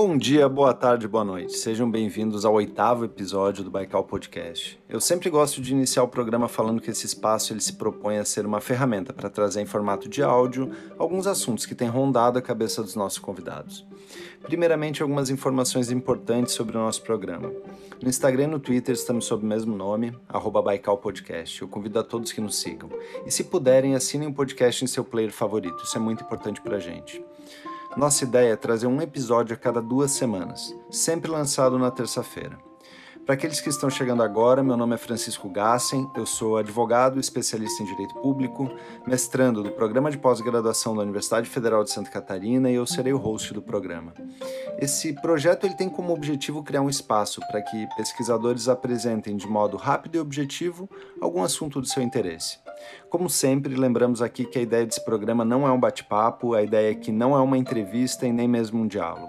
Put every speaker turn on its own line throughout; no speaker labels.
Bom dia, boa tarde, boa noite. Sejam bem-vindos ao oitavo episódio do Baikal Podcast. Eu sempre gosto de iniciar o programa falando que esse espaço ele se propõe a ser uma ferramenta para trazer em formato de áudio alguns assuntos que têm rondado a cabeça dos nossos convidados. Primeiramente, algumas informações importantes sobre o nosso programa. No Instagram e no Twitter estamos sob o mesmo nome, arroba Baikal Podcast. Eu convido a todos que nos sigam. E se puderem, assinem o podcast em seu player favorito. Isso é muito importante para a gente. Nossa ideia é trazer um episódio a cada duas semanas, sempre lançado na terça-feira. Para aqueles que estão chegando agora, meu nome é Francisco Gassen, eu sou advogado, especialista em direito público, mestrando do programa de pós-graduação da Universidade Federal de Santa Catarina e eu serei o host do programa. Esse projeto ele tem como objetivo criar um espaço para que pesquisadores apresentem de modo rápido e objetivo algum assunto do seu interesse. Como sempre, lembramos aqui que a ideia desse programa não é um bate-papo, a ideia é que não é uma entrevista e nem mesmo um diálogo.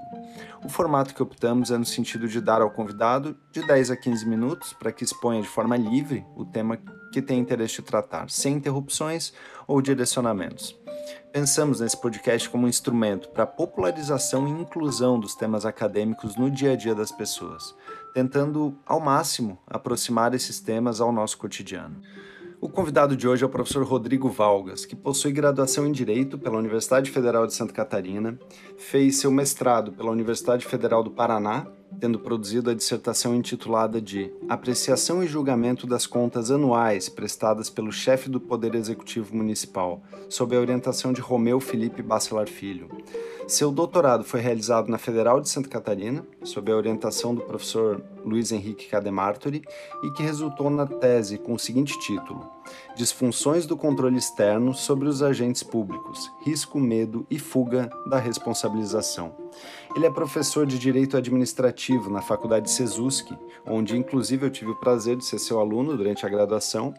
O formato que optamos é no sentido de dar ao convidado de 10 a 15 minutos para que exponha de forma livre o tema que tem interesse de tratar, sem interrupções ou direcionamentos. Pensamos nesse podcast como um instrumento para popularização e inclusão dos temas acadêmicos no dia a dia das pessoas, tentando ao máximo aproximar esses temas ao nosso cotidiano. O convidado de hoje é o professor Rodrigo Valgas, que possui graduação em Direito pela Universidade Federal de Santa Catarina, fez seu mestrado pela Universidade Federal do Paraná, tendo produzido a dissertação intitulada de Apreciação e Julgamento das Contas Anuais prestadas pelo chefe do Poder Executivo Municipal, sob a orientação de Romeu Felipe Bacelar Filho. Seu doutorado foi realizado na Federal de Santa Catarina, sob a orientação do professor Luiz Henrique Cademartori, e que resultou na tese com o seguinte título: Disfunções do controle externo sobre os agentes públicos, risco, medo e fuga da responsabilização. Ele é professor de Direito Administrativo na Faculdade Sesuski, onde inclusive eu tive o prazer de ser seu aluno durante a graduação,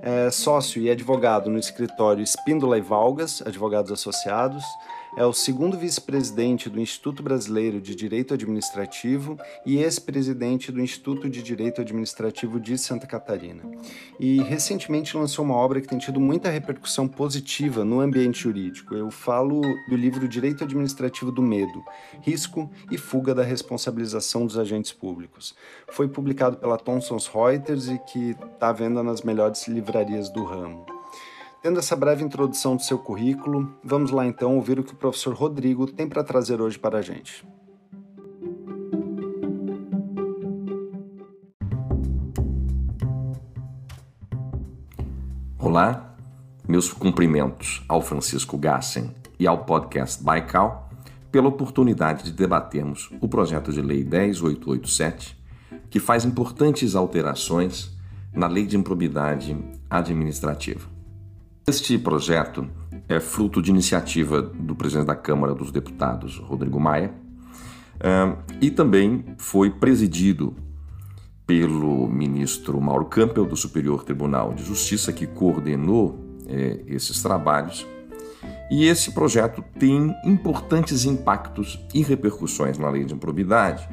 é sócio e advogado no escritório Espíndola e Valgas, Advogados Associados, é o segundo vice-presidente do Instituto Brasileiro de Direito Administrativo e ex-presidente do Instituto de Direito Administrativo de Santa Catarina. E recentemente lançou uma obra que tem tido muita repercussão positiva no ambiente jurídico. Eu falo do livro Direito Administrativo do Medo: Risco e Fuga da Responsabilização dos Agentes Públicos. Foi publicado pela Thomson Reuters e que está à venda nas melhores livrarias do ramo. Tendo essa breve introdução do seu currículo, vamos lá então ouvir o que o professor Rodrigo tem para trazer hoje para a gente.
Olá, meus cumprimentos ao Francisco Gassen e ao podcast Baikal pela oportunidade de debatermos o projeto de lei 10887, que faz importantes alterações na lei de improbidade administrativa. Este projeto é fruto de iniciativa do presidente da Câmara dos Deputados, Rodrigo Maia, e também foi presidido pelo ministro Mauro Campbell, do Superior Tribunal de Justiça, que coordenou é, esses trabalhos. E esse projeto tem importantes impactos e repercussões na lei de improbidade,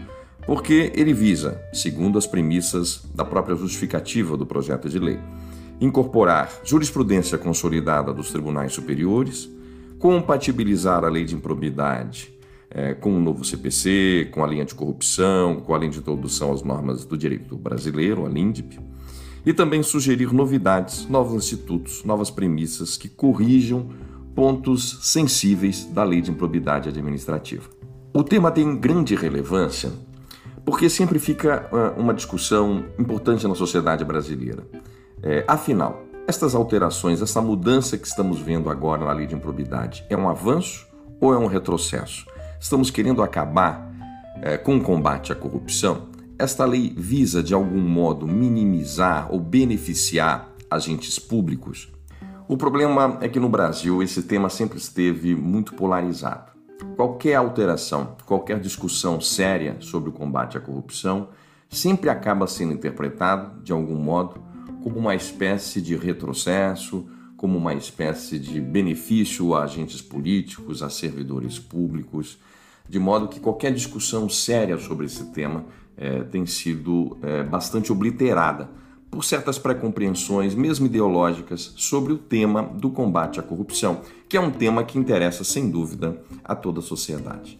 porque ele visa, segundo as premissas da própria justificativa do projeto de lei, incorporar jurisprudência consolidada dos tribunais superiores, compatibilizar a lei de improbidade é, com o novo CPC, com a linha de corrupção, com a lei de introdução às normas do direito brasileiro, a LINDIP, e também sugerir novidades, novos institutos, novas premissas que corrijam pontos sensíveis da lei de improbidade administrativa. O tema tem grande relevância porque sempre fica uma discussão importante na sociedade brasileira. É, afinal, estas alterações, essa mudança que estamos vendo agora na lei de improbidade, é um avanço ou é um retrocesso? Estamos querendo acabar é, com o combate à corrupção? Esta lei visa, de algum modo, minimizar ou beneficiar agentes públicos? O problema é que no Brasil esse tema sempre esteve muito polarizado. Qualquer alteração, qualquer discussão séria sobre o combate à corrupção sempre acaba sendo interpretado, de algum modo, como uma espécie de retrocesso, como uma espécie de benefício a agentes políticos, a servidores públicos, de modo que qualquer discussão séria sobre esse tema é, tem sido é, bastante obliterada por certas pré-compreensões, mesmo ideológicas, sobre o tema do combate à corrupção, que é um tema que interessa sem dúvida a toda a sociedade.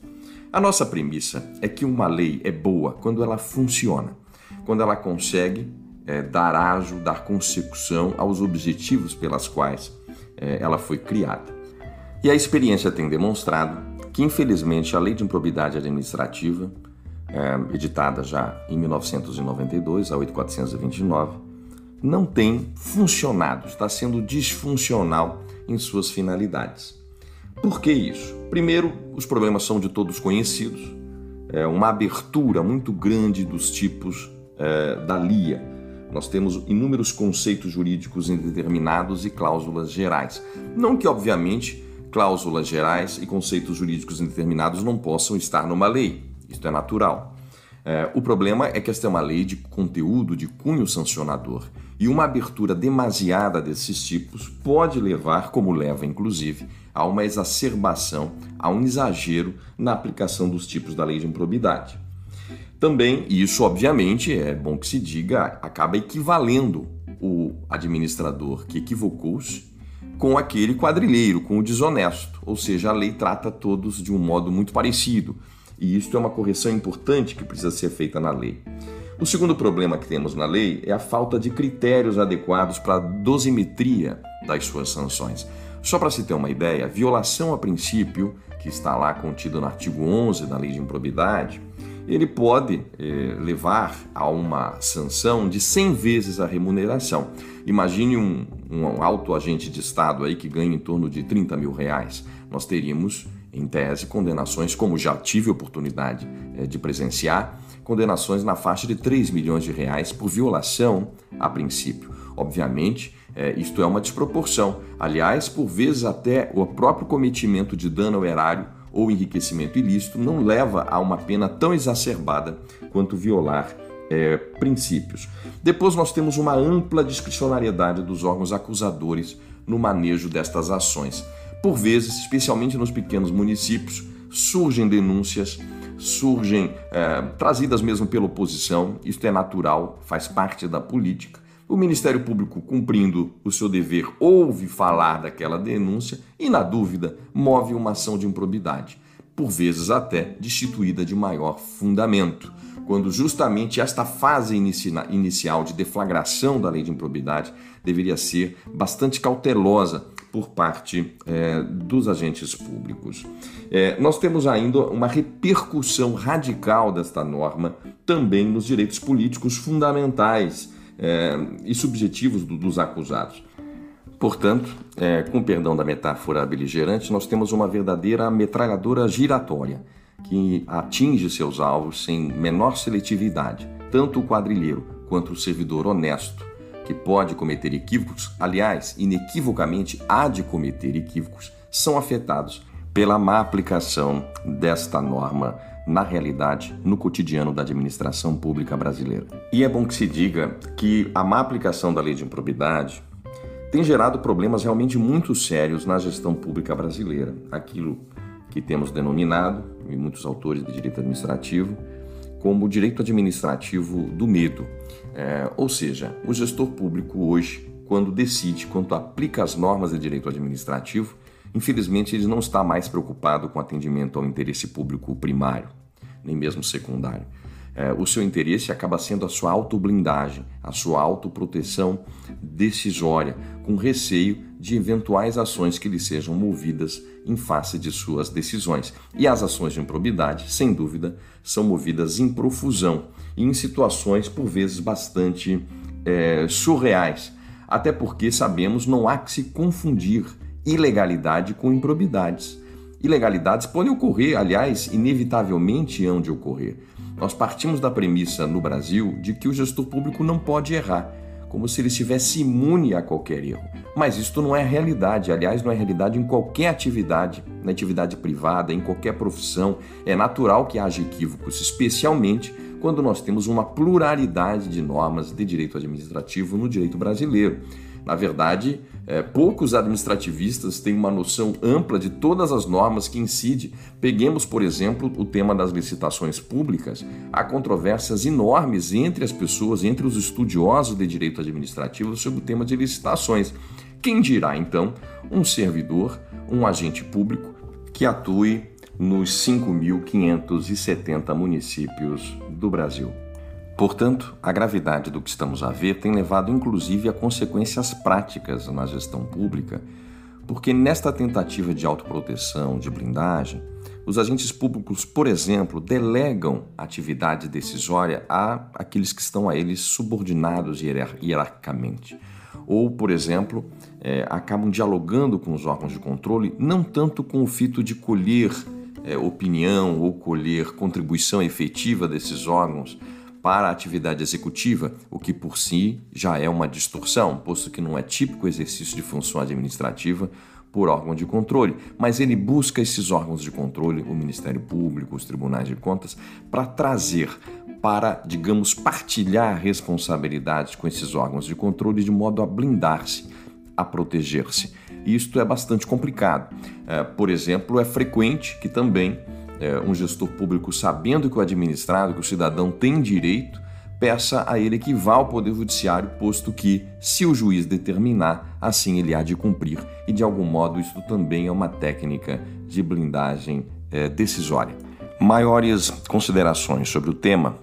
A nossa premissa é que uma lei é boa quando ela funciona, quando ela consegue é, dar ajo, dar consecução aos objetivos pelas quais é, ela foi criada. E a experiência tem demonstrado que, infelizmente, a Lei de Improbidade Administrativa, é, editada já em 1992, a 8429, não tem funcionado, está sendo disfuncional em suas finalidades. Por que isso? Primeiro, os problemas são de todos conhecidos. É uma abertura muito grande dos tipos é, da LIA. Nós temos inúmeros conceitos jurídicos indeterminados e cláusulas gerais. Não que, obviamente, cláusulas gerais e conceitos jurídicos indeterminados não possam estar numa lei. Isso é natural. É, o problema é que esta é uma lei de conteúdo de cunho sancionador e uma abertura demasiada desses tipos pode levar, como leva inclusive, a uma exacerbação, a um exagero na aplicação dos tipos da lei de improbidade. Também, e isso obviamente é bom que se diga, acaba equivalendo o administrador que equivocou-se com aquele quadrilheiro, com o desonesto, ou seja, a lei trata todos de um modo muito parecido. E isso é uma correção importante que precisa ser feita na lei. O segundo problema que temos na lei é a falta de critérios adequados para a dosimetria das suas sanções. Só para se ter uma ideia, violação a princípio, que está lá contido no artigo 11 da Lei de Improbidade, ele pode eh, levar a uma sanção de 100 vezes a remuneração. Imagine um, um alto agente de Estado aí que ganha em torno de 30 mil reais. Nós teríamos, em tese, condenações, como já tive oportunidade eh, de presenciar, condenações na faixa de 3 milhões de reais por violação a princípio. Obviamente, é, isto é uma desproporção. Aliás, por vezes até o próprio cometimento de dano ao erário ou enriquecimento ilícito não leva a uma pena tão exacerbada quanto violar é, princípios. Depois nós temos uma ampla discricionariedade dos órgãos acusadores no manejo destas ações. Por vezes, especialmente nos pequenos municípios, surgem denúncias surgem é, trazidas mesmo pela oposição, isto é natural, faz parte da política. O Ministério Público, cumprindo o seu dever, ouve falar daquela denúncia e, na dúvida, move uma ação de improbidade, por vezes até destituída de maior fundamento, quando justamente esta fase inicial de deflagração da lei de improbidade deveria ser bastante cautelosa por parte é, dos agentes públicos. É, nós temos ainda uma repercussão radical desta norma também nos direitos políticos fundamentais é, e subjetivos do, dos acusados. Portanto, é, com perdão da metáfora beligerante, nós temos uma verdadeira metralhadora giratória que atinge seus alvos sem menor seletividade, tanto o quadrilheiro quanto o servidor honesto que pode cometer equívocos, aliás, inequivocamente há de cometer equívocos, são afetados pela má aplicação desta norma na realidade, no cotidiano da administração pública brasileira. E é bom que se diga que a má aplicação da lei de improbidade tem gerado problemas realmente muito sérios na gestão pública brasileira. Aquilo que temos denominado, e muitos autores de direito administrativo, como o direito administrativo do medo. É, ou seja, o gestor público hoje, quando decide, quando aplica as normas de direito administrativo, infelizmente ele não está mais preocupado com atendimento ao interesse público primário, nem mesmo secundário. É, o seu interesse acaba sendo a sua autoblindagem, a sua autoproteção decisória, com receio de eventuais ações que lhe sejam movidas em face de suas decisões. E as ações de improbidade, sem dúvida, são movidas em profusão e em situações por vezes bastante é, surreais. Até porque sabemos não há que se confundir ilegalidade com improbidades. Ilegalidades podem ocorrer, aliás, inevitavelmente hão de ocorrer. Nós partimos da premissa no Brasil de que o gestor público não pode errar como se ele estivesse imune a qualquer erro. Mas isto não é realidade, aliás, não é realidade em qualquer atividade, na atividade privada, em qualquer profissão. É natural que haja equívocos, especialmente quando nós temos uma pluralidade de normas de direito administrativo no direito brasileiro. Na verdade, é, poucos administrativistas têm uma noção ampla de todas as normas que incidem. Peguemos, por exemplo, o tema das licitações públicas. Há controvérsias enormes entre as pessoas, entre os estudiosos de direito administrativo sobre o tema de licitações. Quem dirá, então, um servidor, um agente público que atue nos 5.570 municípios do Brasil. Portanto, a gravidade do que estamos a ver tem levado inclusive a consequências práticas na gestão pública, porque nesta tentativa de autoproteção, de blindagem, os agentes públicos, por exemplo, delegam atividade decisória a aqueles que estão a eles subordinados hierarquicamente. Ou, por exemplo, é, acabam dialogando com os órgãos de controle, não tanto com o fito de colher é, opinião ou colher contribuição efetiva desses órgãos para a atividade executiva, o que por si já é uma distorção, posto que não é típico exercício de função administrativa por órgão de controle, mas ele busca esses órgãos de controle, o Ministério Público, os tribunais de contas, para trazer, para, digamos, partilhar responsabilidades com esses órgãos de controle de modo a blindar-se, a proteger-se. E isto é bastante complicado. É, por exemplo, é frequente que também é, um gestor público, sabendo que o administrado, que o cidadão tem direito, peça a ele que vá ao Poder Judiciário, posto que, se o juiz determinar, assim ele há de cumprir. E de algum modo, isso também é uma técnica de blindagem é, decisória. Maiores considerações sobre o tema,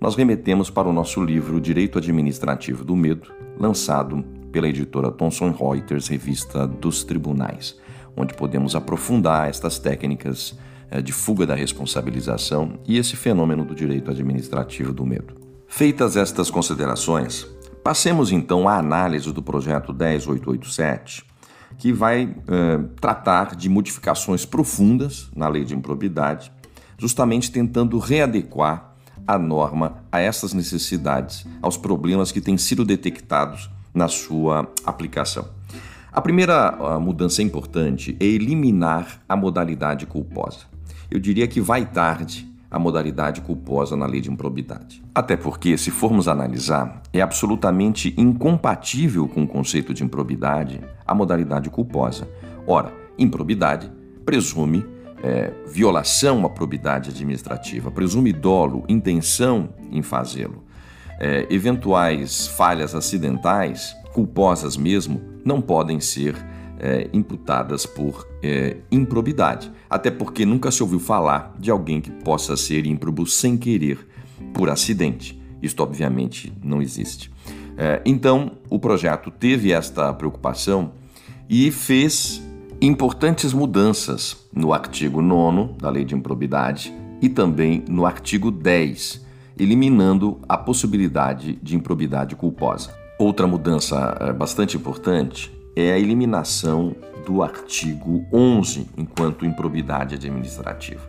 nós remetemos para o nosso livro Direito Administrativo do Medo, lançado pela editora Thomson Reuters, revista dos Tribunais, onde podemos aprofundar estas técnicas de fuga da responsabilização e esse fenômeno do direito administrativo do medo. Feitas estas considerações, passemos então à análise do projeto 10887, que vai eh, tratar de modificações profundas na lei de improbidade, justamente tentando readequar a norma a essas necessidades, aos problemas que têm sido detectados na sua aplicação. A primeira mudança importante é eliminar a modalidade culposa. Eu diria que vai tarde a modalidade culposa na lei de improbidade. Até porque, se formos analisar, é absolutamente incompatível com o conceito de improbidade a modalidade culposa. Ora, improbidade presume é, violação à probidade administrativa, presume dolo, intenção em fazê-lo. É, eventuais falhas acidentais, culposas mesmo, não podem ser é, imputadas por é, improbidade, até porque nunca se ouviu falar de alguém que possa ser ímprobo sem querer, por acidente. Isto, obviamente, não existe. É, então, o projeto teve esta preocupação e fez importantes mudanças no artigo 9 da Lei de Improbidade e também no artigo 10, eliminando a possibilidade de improbidade culposa. Outra mudança é, bastante importante é a eliminação do artigo 11 enquanto improbidade administrativa.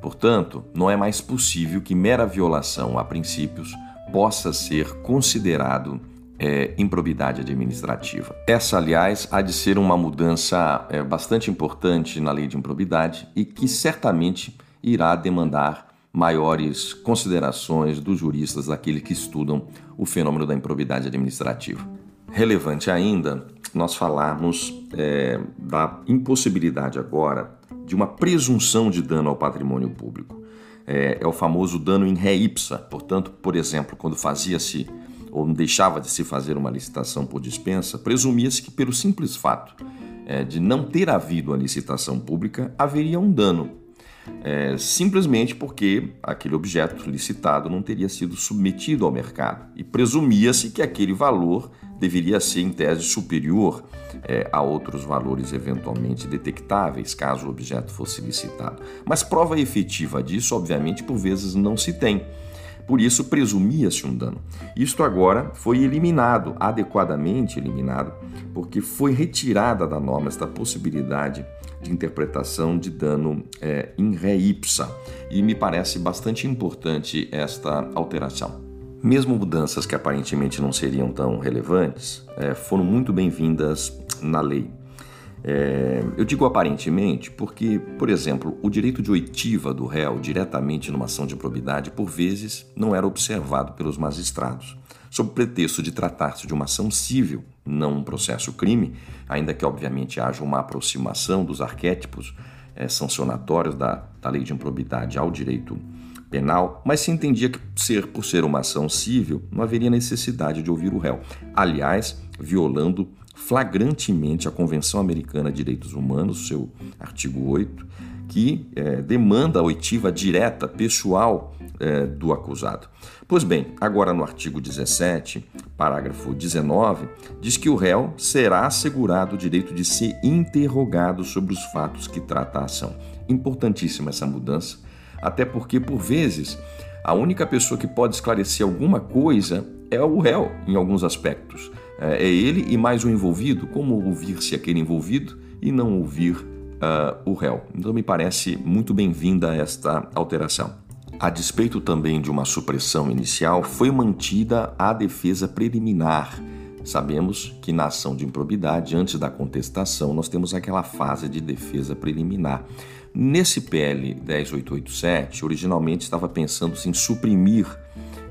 Portanto, não é mais possível que mera violação a princípios possa ser considerado é, improbidade administrativa. Essa, aliás, há de ser uma mudança é, bastante importante na lei de improbidade e que certamente irá demandar maiores considerações dos juristas, daqueles que estudam o fenômeno da improbidade administrativa. Relevante ainda nós falarmos é, da impossibilidade agora de uma presunção de dano ao patrimônio público. É, é o famoso dano em ré ipsa. Portanto, por exemplo, quando fazia-se ou deixava de se fazer uma licitação por dispensa, presumia-se que, pelo simples fato é, de não ter havido a licitação pública, haveria um dano. É, simplesmente porque aquele objeto licitado não teria sido submetido ao mercado e presumia-se que aquele valor deveria ser, em tese, superior é, a outros valores eventualmente detectáveis, caso o objeto fosse licitado. Mas prova efetiva disso, obviamente, por vezes não se tem. Por isso, presumia-se um dano. Isto agora foi eliminado, adequadamente eliminado, porque foi retirada da norma esta possibilidade de interpretação de dano é, in re ipsa. E me parece bastante importante esta alteração. Mesmo mudanças que aparentemente não seriam tão relevantes é, foram muito bem-vindas na lei. É, eu digo aparentemente porque, por exemplo, o direito de oitiva do réu diretamente numa ação de probidade, por vezes, não era observado pelos magistrados. Sob pretexto de tratar-se de uma ação civil, não um processo crime, ainda que obviamente haja uma aproximação dos arquétipos é, sancionatórios da, da lei de improbidade ao direito penal, mas se entendia que, ser, por ser uma ação civil, não haveria necessidade de ouvir o réu. Aliás, violando flagrantemente a Convenção Americana de Direitos Humanos, seu artigo 8, que é, demanda a oitiva direta, pessoal é, do acusado. Pois bem, agora no artigo 17, parágrafo 19, diz que o réu será assegurado o direito de ser interrogado sobre os fatos que trata a ação. Importantíssima essa mudança, até porque, por vezes, a única pessoa que pode esclarecer alguma coisa é o réu, em alguns aspectos. É, é ele e mais o envolvido, como ouvir-se aquele envolvido e não ouvir uh, o réu. Então, me parece muito bem-vinda esta alteração. A despeito também de uma supressão inicial, foi mantida a defesa preliminar. Sabemos que na ação de improbidade, antes da contestação, nós temos aquela fase de defesa preliminar. Nesse PL 10887, originalmente estava pensando-se em suprimir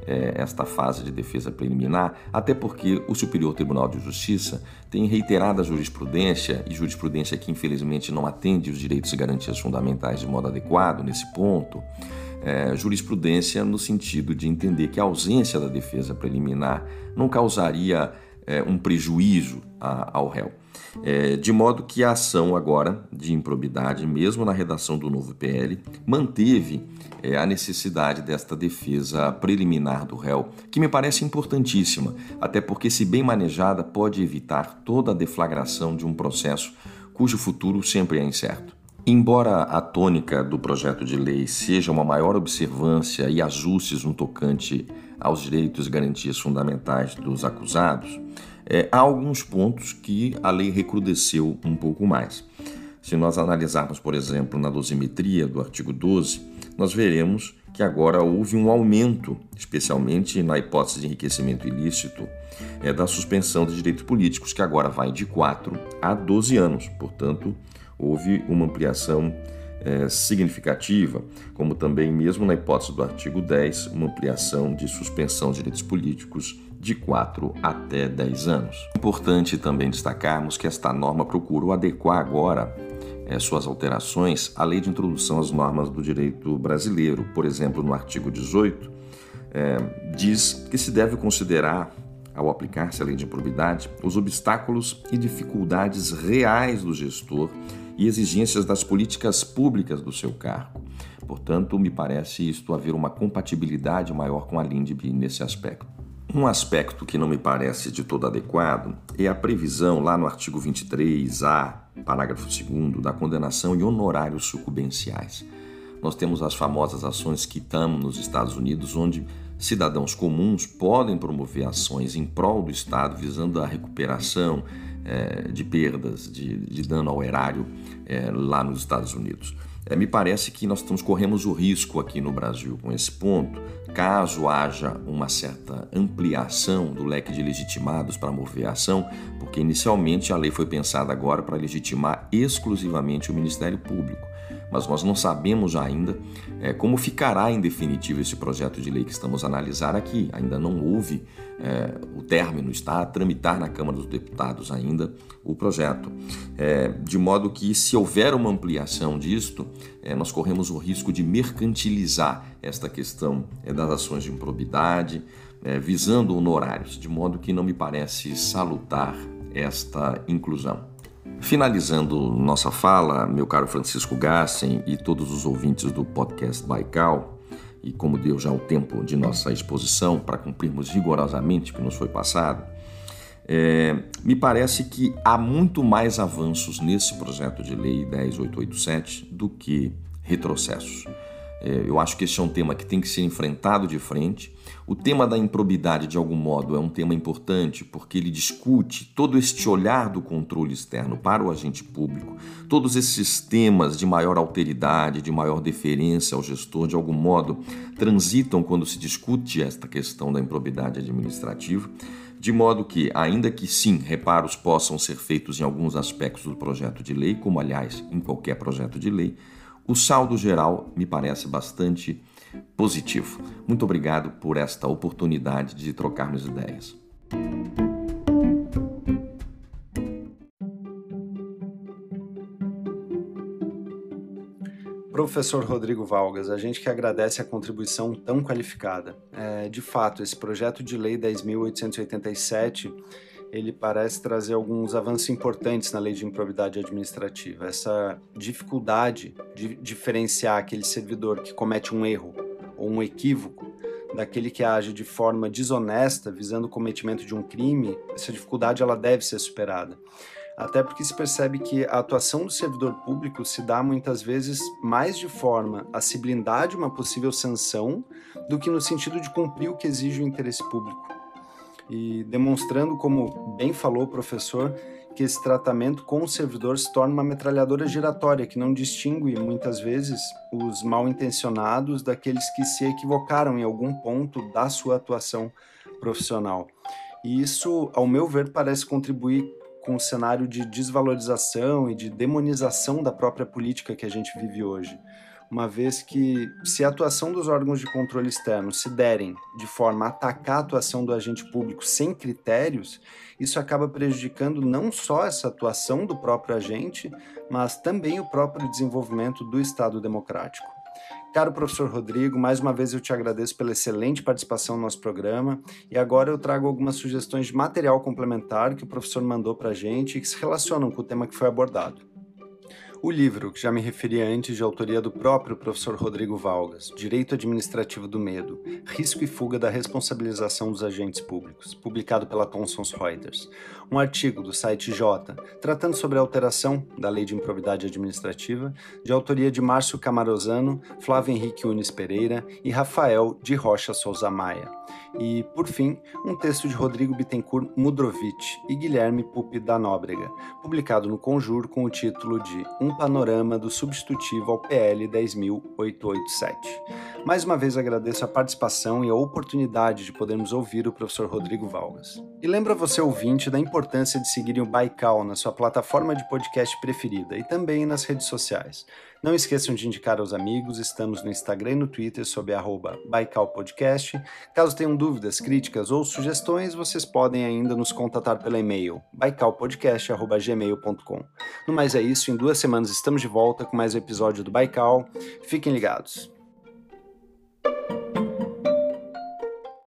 é, esta fase de defesa preliminar, até porque o Superior Tribunal de Justiça tem reiterada jurisprudência, e jurisprudência que infelizmente não atende os direitos e garantias fundamentais de modo adequado nesse ponto, é, jurisprudência no sentido de entender que a ausência da defesa preliminar não causaria é, um prejuízo a, ao réu. É, de modo que a ação agora de improbidade, mesmo na redação do novo PL, manteve é, a necessidade desta defesa preliminar do réu, que me parece importantíssima, até porque, se bem manejada, pode evitar toda a deflagração de um processo cujo futuro sempre é incerto. Embora a tônica do projeto de lei seja uma maior observância e ajustes no tocante aos direitos e garantias fundamentais dos acusados, é, há alguns pontos que a lei recrudesceu um pouco mais. Se nós analisarmos, por exemplo, na dosimetria do artigo 12, nós veremos que agora houve um aumento, especialmente na hipótese de enriquecimento ilícito, é, da suspensão de direitos políticos, que agora vai de 4 a 12 anos. Portanto, houve uma ampliação é, significativa, como também, mesmo na hipótese do artigo 10, uma ampliação de suspensão de direitos políticos de 4 até 10 anos. Importante também destacarmos que esta norma procurou adequar agora é, suas alterações à lei de introdução às normas do direito brasileiro. Por exemplo, no artigo 18, é, diz que se deve considerar ao aplicar-se a lei de improbidade, os obstáculos e dificuldades reais do gestor e exigências das políticas públicas do seu cargo. Portanto, me parece isto haver uma compatibilidade maior com a LINDB nesse aspecto. Um aspecto que não me parece de todo adequado é a previsão lá no artigo 23A, parágrafo 2 da condenação e honorários sucumbenciais. Nós temos as famosas ações que estamos nos Estados Unidos, onde cidadãos comuns podem promover ações em prol do Estado visando a recuperação é, de perdas, de, de, dano ao erário é, lá nos Estados Unidos. É, me parece que nós estamos, corremos o risco aqui no Brasil com esse ponto, caso haja uma certa ampliação do leque de legitimados para mover a ação, porque inicialmente a lei foi pensada agora para legitimar exclusivamente o Ministério Público mas nós não sabemos ainda é, como ficará em definitivo esse projeto de lei que estamos a analisar aqui. Ainda não houve é, o término, está a tramitar na Câmara dos Deputados ainda o projeto. É, de modo que, se houver uma ampliação disto, nós corremos o risco de mercantilizar esta questão das ações de improbidade, visando honorários, de modo que não me parece salutar esta inclusão. Finalizando nossa fala, meu caro Francisco Gassen e todos os ouvintes do podcast Baikal, e como deu já o tempo de nossa exposição para cumprirmos rigorosamente o que nos foi passado, é, me parece que há muito mais avanços nesse projeto de lei 10887 do que retrocessos. É, eu acho que esse é um tema que tem que ser enfrentado de frente. O tema da improbidade, de algum modo, é um tema importante porque ele discute todo este olhar do controle externo para o agente público, todos esses temas de maior alteridade, de maior deferência ao gestor, de algum modo, transitam quando se discute esta questão da improbidade administrativa. De modo que, ainda que sim, reparos possam ser feitos em alguns aspectos do projeto de lei, como aliás em qualquer projeto de lei, o saldo geral me parece bastante positivo. Muito obrigado por esta oportunidade de trocarmos ideias.
Professor Rodrigo Valgas, a gente que agradece a contribuição tão qualificada. É, de fato, esse projeto de lei 10.887 ele parece trazer alguns avanços importantes na lei de improbidade administrativa. Essa dificuldade de diferenciar aquele servidor que comete um erro ou um equívoco daquele que age de forma desonesta, visando o cometimento de um crime, essa dificuldade ela deve ser superada. Até porque se percebe que a atuação do servidor público se dá muitas vezes mais de forma a se blindar de uma possível sanção do que no sentido de cumprir o que exige o interesse público. E demonstrando, como bem falou o professor, que esse tratamento com o servidor se torna uma metralhadora giratória que não distingue muitas vezes os mal intencionados daqueles que se equivocaram em algum ponto da sua atuação profissional. E isso, ao meu ver, parece contribuir com o cenário de desvalorização e de demonização da própria política que a gente vive hoje uma vez que, se a atuação dos órgãos de controle externo se derem de forma a atacar a atuação do agente público sem critérios, isso acaba prejudicando não só essa atuação do próprio agente, mas também o próprio desenvolvimento do Estado democrático. Caro professor Rodrigo, mais uma vez eu te agradeço pela excelente participação no nosso programa e agora eu trago algumas sugestões de material complementar que o professor mandou para a gente e que se relacionam com o tema que foi abordado. O livro, que já me referi antes, de autoria do próprio professor Rodrigo Valgas, Direito Administrativo do Medo, Risco e Fuga da Responsabilização dos Agentes Públicos, publicado pela Thomson Reuters. Um artigo do site J, tratando sobre a alteração da Lei de Improbidade Administrativa, de autoria de Márcio Camarozano, Flávio Henrique Unes Pereira e Rafael de Rocha Souza Maia. E, por fim, um texto de Rodrigo Bittencourt Mudrovich e Guilherme Pupi da Nóbrega, publicado no Conjur com o título de Um Panorama do Substitutivo ao PL 10.887. Mais uma vez agradeço a participação e a oportunidade de podermos ouvir o professor Rodrigo Valgas. E lembra você, ouvinte, da importância de seguirem o Baikal na sua plataforma de podcast preferida e também nas redes sociais. Não esqueçam de indicar aos amigos, estamos no Instagram e no Twitter sob arroba. Caso tenham dúvidas, críticas ou sugestões, vocês podem ainda nos contatar pelo e-mail baicalpodcast.gmail.com. No mais é isso, em duas semanas estamos de volta com mais um episódio do Baikal. Fiquem ligados.